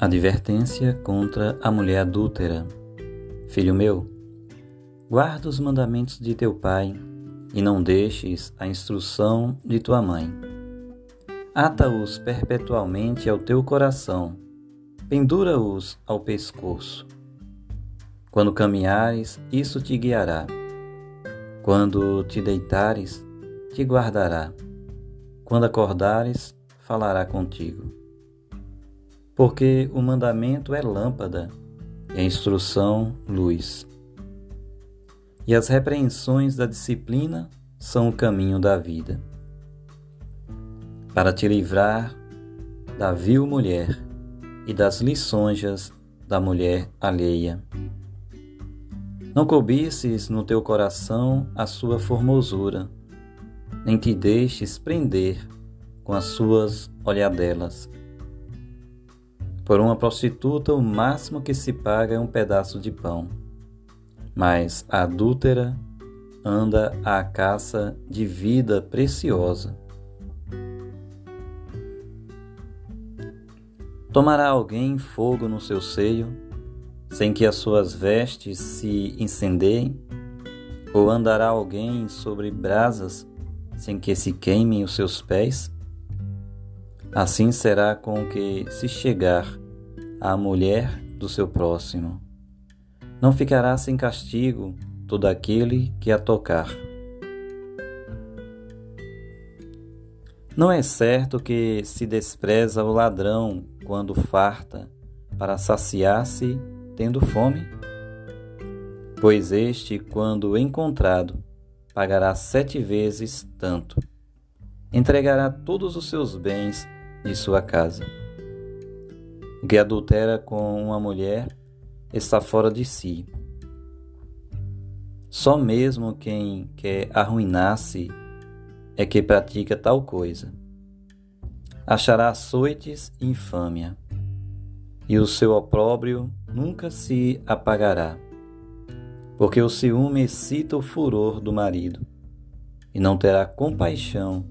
Advertência contra a mulher adúltera. Filho meu, guarda os mandamentos de teu pai e não deixes a instrução de tua mãe. Ata-os perpetualmente ao teu coração, pendura-os ao pescoço. Quando caminhares, isso te guiará. Quando te deitares, te guardará. Quando acordares, falará contigo porque o mandamento é lâmpada e a instrução luz. E as repreensões da disciplina são o caminho da vida. Para te livrar da vil mulher e das lisonjas da mulher alheia. Não cobices no teu coração a sua formosura, nem te deixes prender com as suas olhadelas por uma prostituta, o máximo que se paga é um pedaço de pão. Mas a adúltera anda à caça de vida preciosa. Tomará alguém fogo no seu seio, sem que as suas vestes se incendiem? Ou andará alguém sobre brasas, sem que se queimem os seus pés? Assim será com que se chegar à mulher do seu próximo. Não ficará sem castigo todo aquele que a tocar. Não é certo que se despreza o ladrão quando farta, para saciar-se tendo fome? Pois este, quando encontrado, pagará sete vezes tanto. Entregará todos os seus bens de sua casa. O que adultera com uma mulher está fora de si. Só mesmo quem quer arruinar-se é que pratica tal coisa. Achará açoites e infâmia, e o seu opróbrio nunca se apagará, porque o ciúme excita o furor do marido, e não terá compaixão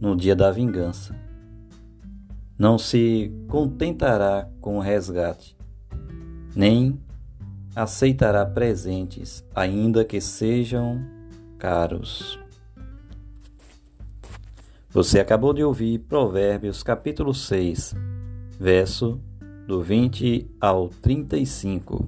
no dia da vingança não se contentará com o resgate, nem aceitará presentes, ainda que sejam caros. Você acabou de ouvir Provérbios capítulo 6, verso do 20 ao 35.